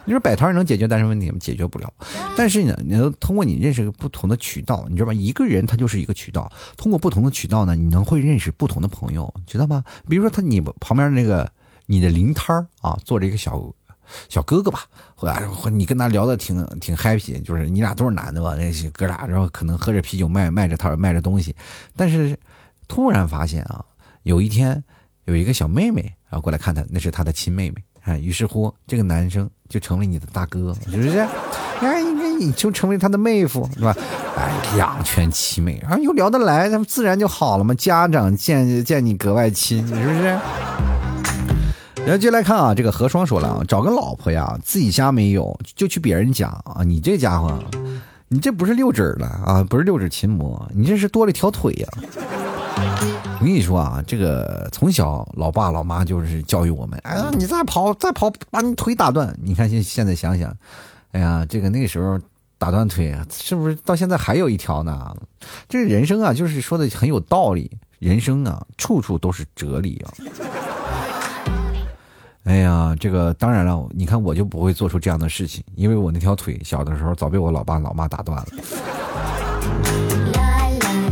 你说摆摊能解决单身问题吗？解决不了。但是呢，你能通过你认识不同的渠道，你知道吧？一个人他就是一个渠道，通过不同的渠道呢，你能会认识不同的朋友，知道吗？比如说他你旁边那个你的邻摊啊，坐着一个小小哥哥吧，或者你跟他聊的挺挺 happy，就是你俩都是男的吧？那些哥俩，然后可能喝着啤酒卖卖着摊卖着东西，但是突然发现啊。有一天，有一个小妹妹啊过来看他，那是他的亲妹妹啊。于是乎，这个男生就成为你的大哥，是不是？哎，你就成为他的妹夫，是吧？哎，两全其美，然后又聊得来，他们自然就好了嘛。家长见见你格外亲，是不是？然后接来看啊，这个何双说了啊，找个老婆呀，自己家没有，就去别人家啊。你这家伙，你这不是六指了啊，不是六指琴魔，你这是多了一条腿呀。我跟你说啊，这个从小老爸老妈就是教育我们，哎呀，你再跑再跑，把你腿打断。你看现现在想想，哎呀，这个那个时候打断腿，是不是到现在还有一条呢？这个人生啊，就是说的很有道理，人生啊，处处都是哲理啊。哎呀，这个当然了，你看我就不会做出这样的事情，因为我那条腿小的时候早被我老爸老妈打断了。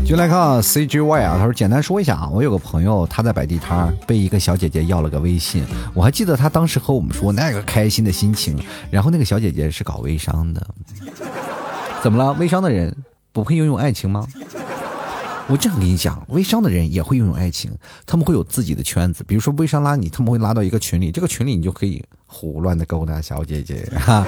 就来看，CGY 啊，他说简单说一下啊，我有个朋友他在摆地摊，被一个小姐姐要了个微信，我还记得他当时和我们说那个开心的心情。然后那个小姐姐是搞微商的，怎么了？微商的人不配拥有爱情吗？我这样跟你讲，微商的人也会拥有爱情，他们会有自己的圈子。比如说微商拉你，他们会拉到一个群里，这个群里你就可以胡乱的勾搭小姐姐哈。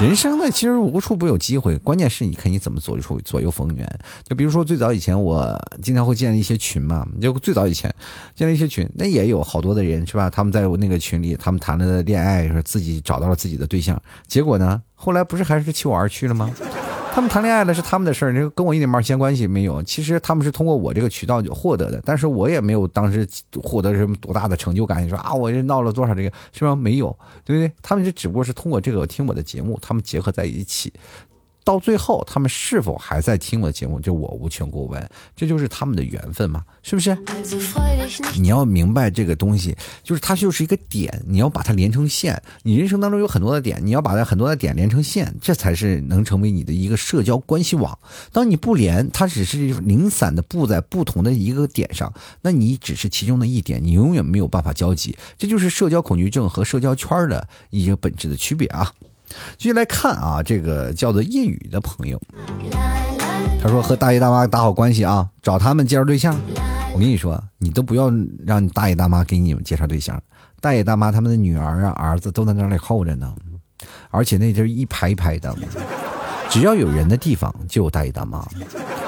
人生呢，其实无处不有机会，关键是你看你怎么左右左右逢源。就比如说最早以前，我经常会建一些群嘛，就最早以前建了一些群，那也有好多的人是吧？他们在那个群里，他们谈了恋爱，说自己找到了自己的对象，结果呢，后来不是还是弃我而去了吗？他们谈恋爱了是他们的事儿，跟我一点毛线关系没有。其实他们是通过我这个渠道获得的，但是我也没有当时获得什么多大的成就感。你说啊，我这闹了多少这个，是吧？没有，对不对？他们就只不过是通过这个听我的节目，他们结合在一起。到最后，他们是否还在听我的节目，就我无权过问，这就是他们的缘分嘛，是不是？你要明白这个东西，就是它就是一个点，你要把它连成线。你人生当中有很多的点，你要把它很多的点连成线，这才是能成为你的一个社交关系网。当你不连，它只是零散的布在不同的一个点上，那你只是其中的一点，你永远没有办法交集。这就是社交恐惧症和社交圈的一些本质的区别啊。继续来看啊，这个叫做夜雨的朋友，他说和大爷大妈打好关系啊，找他们介绍对象。我跟你说，你都不要让你大爷大妈给你们介绍对象，大爷大妈他们的女儿啊、儿子都在那里候着呢，而且那就是一排一排的，只要有人的地方就有大爷大妈。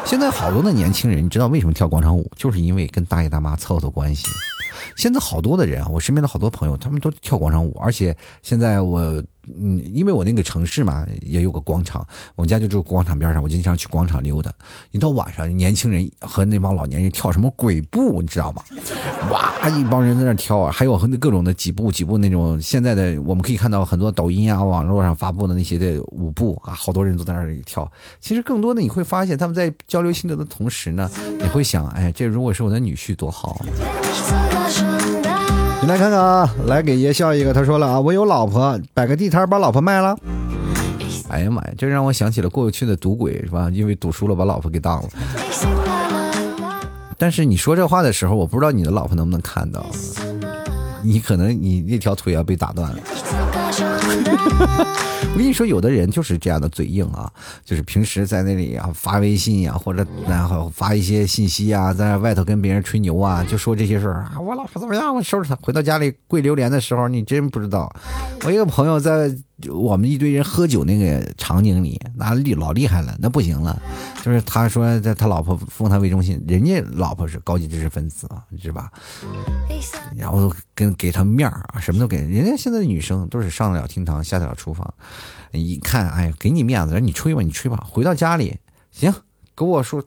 现在好多的年轻人，你知道为什么跳广场舞？就是因为跟大爷大妈凑凑关系。现在好多的人啊，我身边的好多朋友，他们都跳广场舞，而且现在我。嗯，因为我那个城市嘛，也有个广场，我们家就住广场边上，我经常去广场溜达。一到晚上，年轻人和那帮老年人跳什么鬼步，你知道吗？[LAUGHS] 哇，一帮人在那跳啊，还有和那各种的几步几步那种。现在的我们可以看到很多抖音啊、网络上发布的那些的舞步啊，好多人都在那里跳。其实更多的你会发现，他们在交流心得的同时呢，你会想，哎，这如果是我的女婿多好。你来看看啊，来给爷笑一个。他说了啊，我有老婆，摆个地摊把老婆卖了。哎呀妈呀，这让我想起了过去的赌鬼是吧？因为赌输了把老婆给当了。但是你说这话的时候，我不知道你的老婆能不能看到。你可能你那条腿要被打断了。[LAUGHS] 我跟你说，有的人就是这样的嘴硬啊，就是平时在那里啊发微信呀，或者然后发一些信息啊，在外头跟别人吹牛啊，就说这些事儿啊。我老婆怎么样？我收拾她。回到家里跪榴莲的时候，你真不知道。我一个朋友在。我们一堆人喝酒那个场景里，那厉老厉害了，那不行了。就是他说在他老婆封他为中心，人家老婆是高级知识分子啊，是吧？然后跟给他面儿啊，什么都给。人家现在的女生都是上得了厅堂，下得了厨房。一看，哎，给你面子，让你吹吧，你吹吧。回到家里，行，给我说，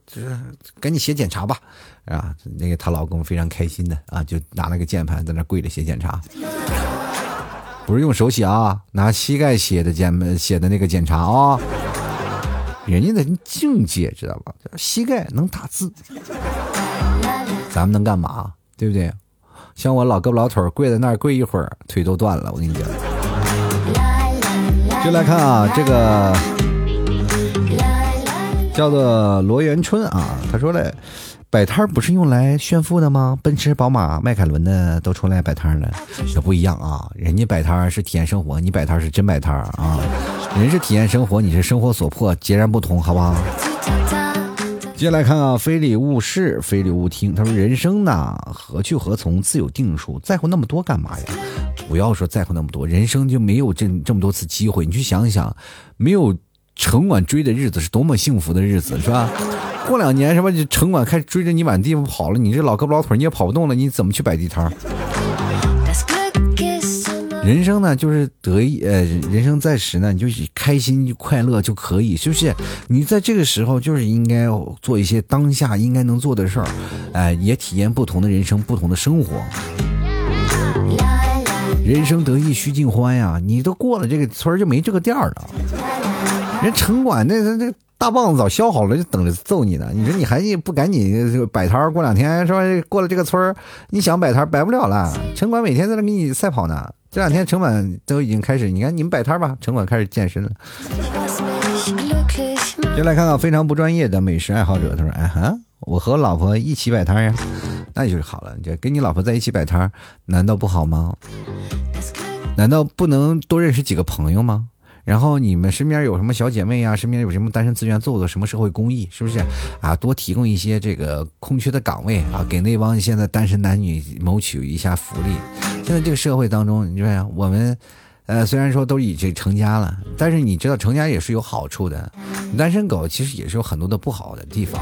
赶紧写检查吧，啊，那个她老公非常开心的啊，就拿了个键盘在那跪着写检查。不是用手写啊，拿膝盖写的检写的那个检查啊，人家的境界知道吧？膝盖能打字，咱们能干嘛？对不对？像我老胳膊老腿跪在那儿跪一会儿，腿都断了。我跟你讲，就来看啊，这个叫做罗元春啊，他说嘞。摆摊不是用来炫富的吗？奔驰、宝马、迈凯伦的都出来摆摊了，这不一样啊！人家摆摊是体验生活，你摆摊是真摆摊啊！人是体验生活，你是生活所迫，截然不同，好不好？接下来看啊，非礼勿视，非礼勿听。他说：“人生呢，何去何从，自有定数，在乎那么多干嘛呀？不要说在乎那么多，人生就没有这这么多次机会。你去想想，没有城管追的日子是多么幸福的日子，是吧？” [LAUGHS] 过两年什么城管开始追着你满地方跑了，你这老胳膊老腿你也跑不动了，你怎么去摆地摊？人生呢，就是得意，呃，人生在时呢，你就开心快乐就可以，是不是？你在这个时候就是应该做一些当下应该能做的事儿，哎，也体验不同的人生，不同的生活。人生得意须尽欢呀，你都过了这个村就没这个店了。人城管那那那。大棒子早削好了，就等着揍你呢。你说你还不赶紧摆摊过两天是吧？过了这个村你想摆摊摆不了了。城管每天在那给你赛跑呢。这两天城管都已经开始，你看你们摆摊吧，城管开始健身了。就来看看非常不专业的美食爱好者，他说：“哎哈，我和老婆一起摆摊呀，那就是好了。就跟你老婆在一起摆摊，难道不好吗？难道不能多认识几个朋友吗？”然后你们身边有什么小姐妹啊？身边有什么单身资源，做做什么社会公益，是不是啊？多提供一些这个空缺的岗位啊，给那帮现在单身男女谋取一下福利。现在这个社会当中，你说我们。呃，虽然说都已经成家了，但是你知道成家也是有好处的。单身狗其实也是有很多的不好的地方。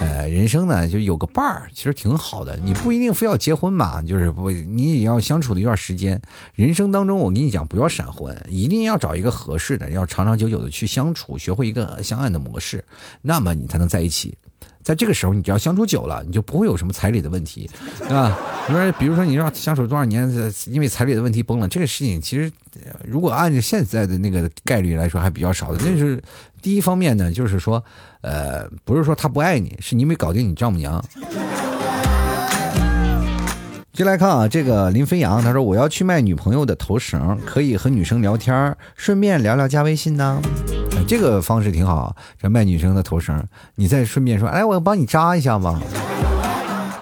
呃，人生呢就有个伴儿，其实挺好的。你不一定非要结婚嘛，就是不，你也要相处的一段时间。人生当中，我跟你讲，不要闪婚，一定要找一个合适的，要长长久久的去相处，学会一个相爱的模式，那么你才能在一起。在这个时候，你只要相处久了，你就不会有什么彩礼的问题，对吧？你说，比如说，你让相处多少年，因为彩礼的问题崩了，这个事情其实，如果按照现在的那个概率来说，还比较少的。那是第一方面呢，就是说，呃，不是说他不爱你，是你没搞定你丈母娘。进来看啊，这个林飞扬他说我要去卖女朋友的头绳，可以和女生聊天，顺便聊聊加微信呢。这个方式挺好，这卖女生的头绳，你再顺便说，哎，我帮你扎一下吧。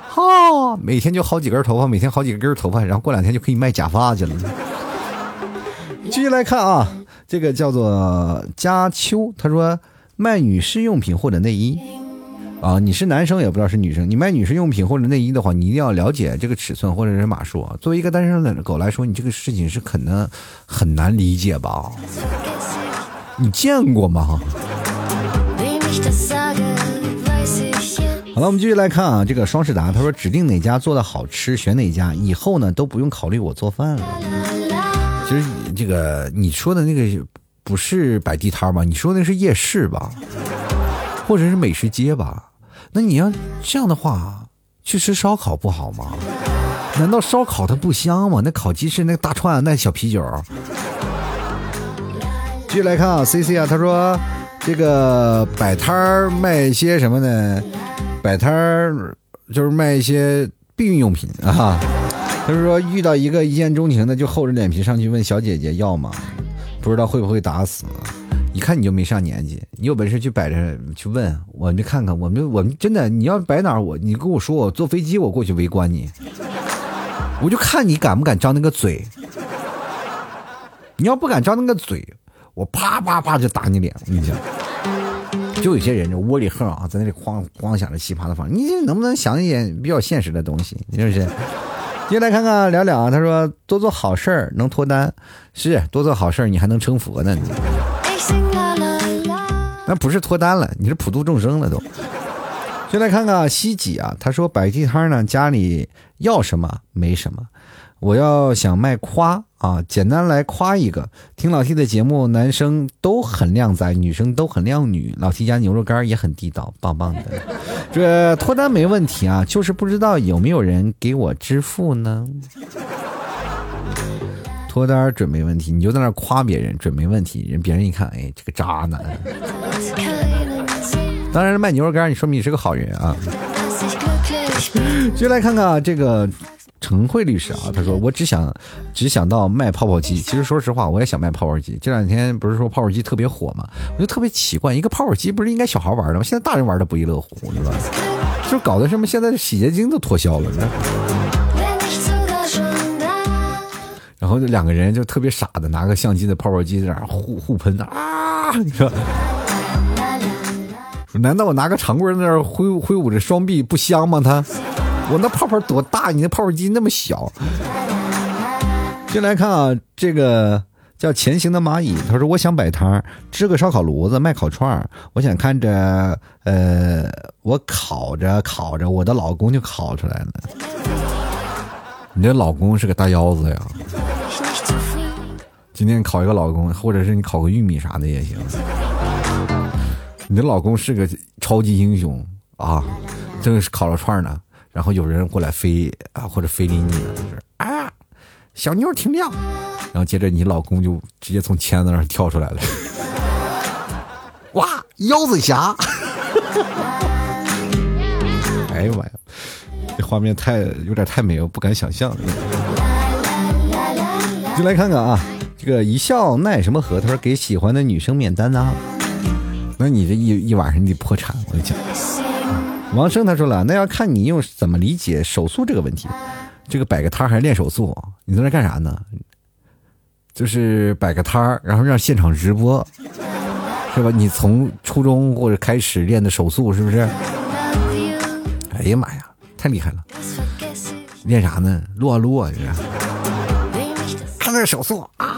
哈，每天就好几根头发，每天好几根头发，然后过两天就可以卖假发去了。继续来看啊，这个叫做佳秋，他说卖女士用品或者内衣。啊，你是男生也不知道是女生，你卖女士用品或者内衣的话，你一定要了解这个尺寸或者是码数。作为一个单身的狗来说，你这个事情是可能很难理解吧？你见过吗？好了，我们继续来看啊，这个双世达他说指定哪家做的好吃，选哪家，以后呢都不用考虑我做饭了。其实这个你说的那个不是摆地摊吧？你说的是夜市吧？或者是美食街吧？那你要这样的话，去吃烧烤不好吗？难道烧烤它不香吗？那烤鸡翅、那大串、那小啤酒。继续来看啊，C C 啊，他说这个摆摊儿卖一些什么呢？摆摊儿就是卖一些避孕用品啊。他说遇到一个一见钟情的，就厚着脸皮上去问小姐姐要吗？不知道会不会打死。一看你就没上年纪，你有本事去摆着去问，我们看看，我们我们真的，你要摆哪，我你跟我说，我坐飞机我过去围观你，我就看你敢不敢张那个嘴。你要不敢张那个嘴，我啪啪啪就打你脸。我跟你讲，就有些人就窝里横啊，在那里哐哐想着奇葩的方，你能不能想一点比较现实的东西？你是不是？接下来看看聊聊啊，他说多做好事儿能脱单，是多做好事儿你还能成佛呢。你那不是脱单了，你是普度众生了都。就来看看西几啊，他说摆地摊呢，家里要什么没什么，我要想卖夸啊，简单来夸一个。听老 T 的节目，男生都很靓仔，女生都很靓女，老 T 家牛肉干也很地道，棒棒的。[LAUGHS] 这脱单没问题啊，就是不知道有没有人给我支付呢？脱单准没问题，你就在那夸别人准没问题，人别人一看，哎，这个渣男。当然卖牛肉干，你说明你是个好人啊。[LAUGHS] 就来看看这个陈慧律师啊，他说我只想只想到卖泡泡机，其实说实话，我也想卖泡泡机。这两天不是说泡泡机特别火吗？我就特别奇怪，一个泡泡机不是应该小孩玩的吗？现在大人玩的不亦乐乎，是吧？就搞得什么现在洗洁精都脱销了，然后这两个人就特别傻的拿个相机的泡泡机在那互互喷啊！你说，难道我拿个长棍在那挥挥舞着双臂不香吗？他，我那泡泡多大？你那泡泡机那么小。进来看啊，这个叫前行的蚂蚁，他说我想摆摊支个烧烤炉子卖烤串儿我想看着呃，我烤着烤着，我的老公就烤出来了。你的老公是个大腰子呀。今天烤一个老公，或者是你烤个玉米啥的也行。你的老公是个超级英雄啊，正是烤了串呢，然后有人过来飞啊，或者飞离你了，就是啊，小妞挺亮，然后接着你老公就直接从签子上跳出来了，[LAUGHS] 哇，腰子侠！[LAUGHS] 哎呀妈呀，这画面太有点太美了，不敢想象。就来看看啊。这个一笑奈什么何？他说给喜欢的女生免单呐，那你这一一晚上你得破产，我跟你讲。王生他说了，那要看你用怎么理解手速这个问题。这个摆个摊还是练手速？你在那干啥呢？就是摆个摊儿，然后让现场直播，是吧？你从初中或者开始练的手速，是不是？哎呀妈呀，太厉害了！练啥呢？撸啊撸啊，这是。看那手速啊！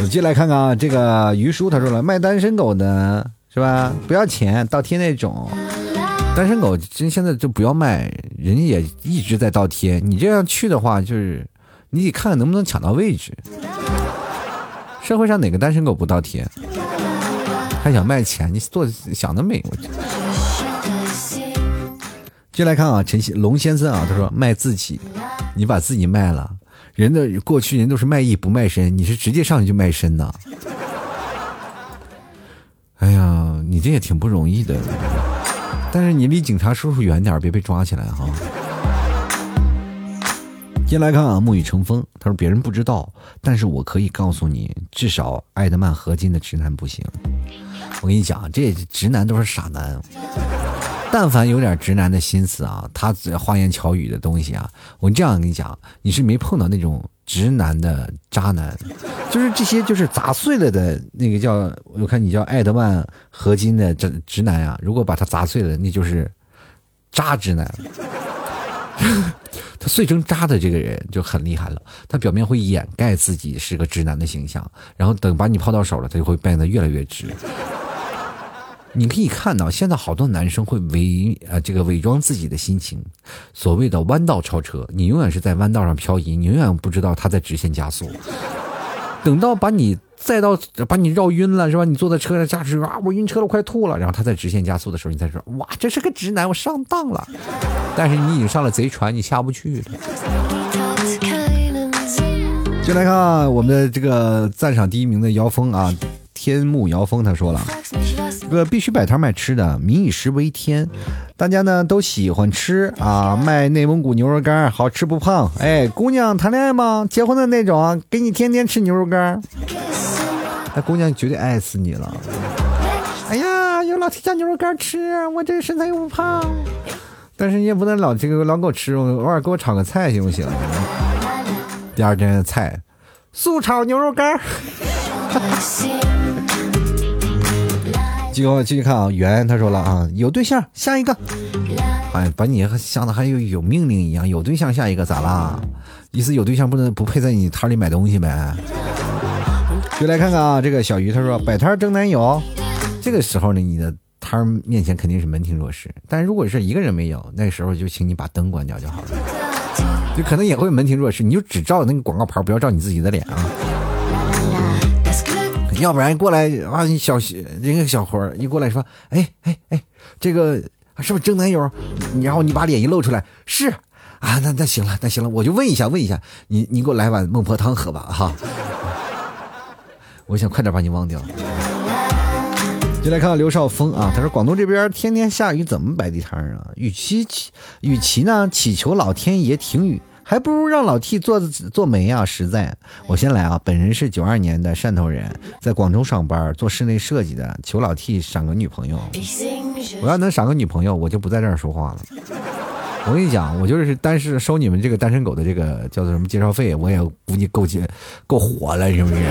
我进来看看啊，这个于叔他说了，卖单身狗的是吧？不要钱，倒贴那种。单身狗真现在就不要卖，人家也一直在倒贴。你这样去的话，就是你得看看能不能抢到位置。社会上哪个单身狗不倒贴？还想卖钱？你做想得美！我。接来看啊，陈先龙先生啊，他说卖自己，你把自己卖了。人的过去人都是卖艺不卖身，你是直接上去就卖身呐？哎呀，你这也挺不容易的，但是你离警察叔叔远点，别被抓起来哈。先来看啊，沐雨成风，他说别人不知道，但是我可以告诉你，至少爱德曼合金的直男不行。我跟你讲，这直男都是傻男。但凡有点直男的心思啊，他花言巧语的东西啊，我这样跟你讲，你是没碰到那种直男的渣男，就是这些就是砸碎了的那个叫，我看你叫艾德曼合金的这直男啊，如果把它砸碎了，那就是渣直男。他碎成渣的这个人就很厉害了，他表面会掩盖自己是个直男的形象，然后等把你泡到手了，他就会变得越来越直。你可以看到，现在好多男生会伪呃这个伪装自己的心情，所谓的弯道超车，你永远是在弯道上漂移，你永远不知道他在直线加速。[LAUGHS] 等到把你再到把你绕晕了是吧？你坐在车上驾驶啊，我晕车了，快吐了。然后他在直线加速的时候，你才说哇，这是个直男，我上当了。但是你已经上了贼船，你下不去了。就来看我们的这个赞赏第一名的姚峰啊。天幕摇风他说了，哥必须摆摊卖吃的，民以食为天，大家呢都喜欢吃啊，卖内蒙古牛肉干，好吃不胖。哎，姑娘谈恋爱吗？结婚的那种，给你天天吃牛肉干，那姑娘绝对爱死你了。哎呀，有老提家牛肉干吃，我这身材又不胖，但是你也不能老这个老给我吃，偶尔给我炒个菜行不行？第二天菜，素炒牛肉干。[LAUGHS] 继续继续看啊，圆他说了啊，有对象下一个，哎，把你想的还有有命令一样，有对象下一个咋啦？意思有对象不能不配在你摊里买东西呗？就来看看啊，这个小鱼他说摆摊争男友，这个时候呢，你的摊面前肯定是门庭若市，但如果是一个人没有，那时候就请你把灯关掉就好了，就可能也会门庭若市，你就只照那个广告牌，不要照你自己的脸啊。要不然过来啊，小那个小伙一过来说，哎哎哎，这个是不是真男友？然后你把脸一露出来，是啊，那那行了，那行了，我就问一下，问一下，你你给我来碗孟婆汤喝吧，哈。[LAUGHS] 我想快点把你忘掉。就来看看刘少峰啊，他说广东这边天天下雨，怎么摆地摊啊？与其与其呢祈求老天爷停雨。还不如让老 T 做做媒啊！实在，我先来啊！本人是九二年的汕头人，在广州上班做室内设计的，求老 T 赏个女朋友。我要能赏个女朋友，我就不在这儿说话了。[LAUGHS] 我跟你讲，我就是单是收你们这个单身狗的这个叫做什么介绍费，我也估计够结够火了，是不是？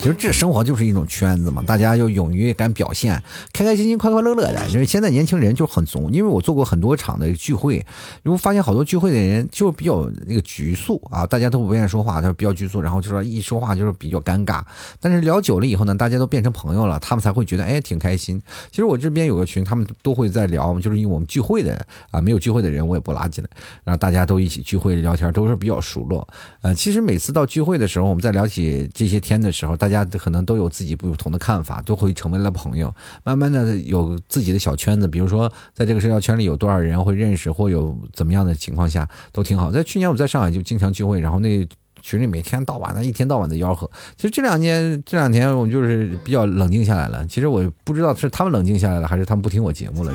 其实这生活就是一种圈子嘛，大家要勇于敢表现，开开心心、快快乐乐的。就是现在年轻人就很怂，因为我做过很多场的聚会，如果发现好多聚会的人就比较那个局促啊，大家都不愿意说话，他比较局促，然后就说一说话就是比较尴尬。但是聊久了以后呢，大家都变成朋友了，他们才会觉得哎挺开心。其实我这边有个群，他们都会在聊，就是因为我们聚会的啊，没有聚会的人我也不拉进来，然后大家都一起聚会聊天，都是比较熟络。呃，其实每次到聚会的时候，我们在聊起这些天的时候，大大家可能都有自己不同的看法，都会成为了朋友。慢慢的有自己的小圈子，比如说在这个社交圈里有多少人会认识，或有怎么样的情况下都挺好。在去年我在上海就经常聚会，然后那群里每天到晚的一天到晚的吆喝。其实这两年这两天我就是比较冷静下来了。其实我不知道是他们冷静下来了，还是他们不听我节目了。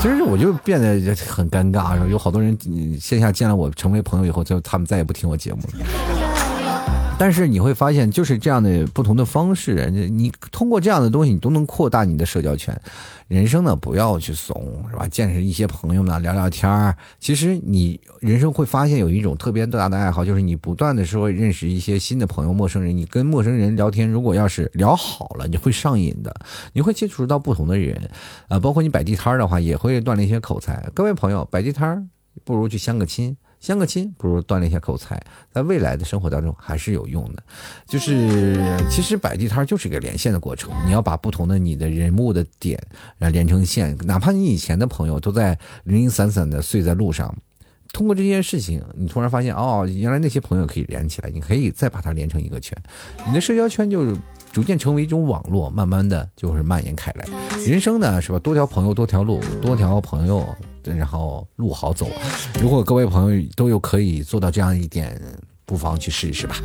其实我就变得很尴尬，有好多人线下见了我成为朋友以后，就他们再也不听我节目了。但是你会发现，就是这样的不同的方式，你通过这样的东西，你都能扩大你的社交圈。人生呢，不要去怂，是吧？见识一些朋友呢聊聊天儿。其实你人生会发现有一种特别大的爱好，就是你不断的说认识一些新的朋友、陌生人。你跟陌生人聊天，如果要是聊好了，你会上瘾的，你会接触到不同的人，啊，包括你摆地摊儿的话，也会锻炼一些口才。各位朋友，摆地摊儿不如去相个亲。相个亲不如锻炼一下口才，在未来的生活当中还是有用的。就是其实摆地摊就是一个连线的过程，你要把不同的你的人物的点啊连成线，哪怕你以前的朋友都在零零散散的碎在路上，通过这件事情，你突然发现哦，原来那些朋友可以连起来，你可以再把它连成一个圈，你的社交圈就逐渐成为一种网络，慢慢的就是蔓延开来。人生呢是吧？多条朋友多条路，多条朋友。然后路好走，如果各位朋友都有可以做到这样一点，不妨去试一试吧。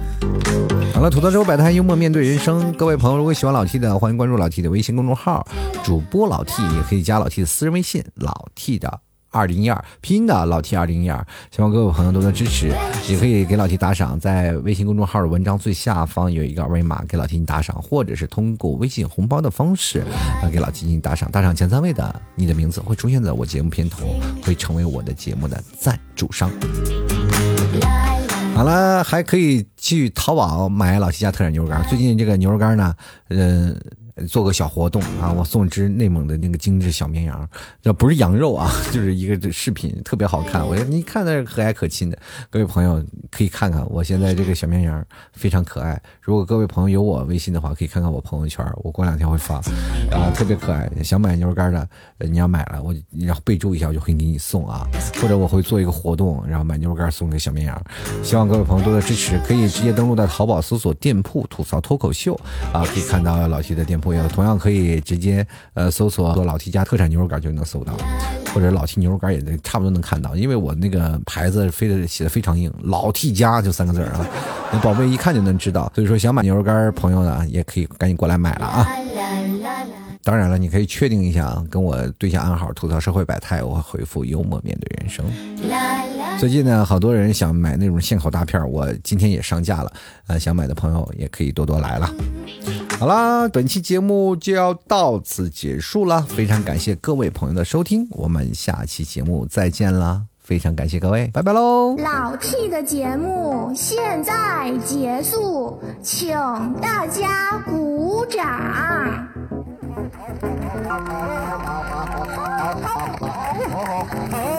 好了，吐槽之后摆摊，幽默面对人生。各位朋友，如果喜欢老 T 的，欢迎关注老 T 的微信公众号，主播老 T 也可以加老 T 的私人微信，老 T 的。二零一二拼音的老 T 二零一二，希望各位朋友多多支持，也可以给老 T 打赏，在微信公众号的文章最下方有一个二维码，给老 T 打赏，或者是通过微信红包的方式来给老 T 进行打赏，打赏前三位的，你的名字会出现在我节目片头，会成为我的节目的赞助商。好了，还可以去淘宝买老 T 家特产牛肉干，最近这个牛肉干呢，嗯。做个小活动啊！我送只内蒙的那个精致小绵羊，这不是羊肉啊，[LAUGHS] 就是一个视频，特别好看。我你看那可爱可亲的，各位朋友可以看看。我现在这个小绵羊非常可爱。如果各位朋友有我微信的话，可以看看我朋友圈，我过两天会发啊，特别可爱。想买牛肉干的，你要买了，我然后备注一下，我就会给你送啊。或者我会做一个活动，然后买牛肉干送给小绵羊。希望各位朋友多多支持，可以直接登录在淘宝搜索店铺吐槽脱口秀啊，可以看到老七的店铺。同样可以直接呃搜索“老 T 家特产牛肉干”就能搜到，或者“老 T 牛肉干”也能差不多能看到，因为我那个牌子非的写的非常硬，“老 T 家”就三个字啊，那宝贝一看就能知道。所以说想买牛肉干朋友呢，也可以赶紧过来买了啊。当然了，你可以确定一下，跟我对下暗号，吐槽社会百态，我会回复幽默面对人生。最近呢，好多人想买那种现烤大片，我今天也上架了，呃，想买的朋友也可以多多来了。好啦，本期节目就要到此结束了，非常感谢各位朋友的收听，我们下期节目再见啦！非常感谢各位，拜拜喽！老 T 的节目现在结束，请大家鼓掌。[LAUGHS]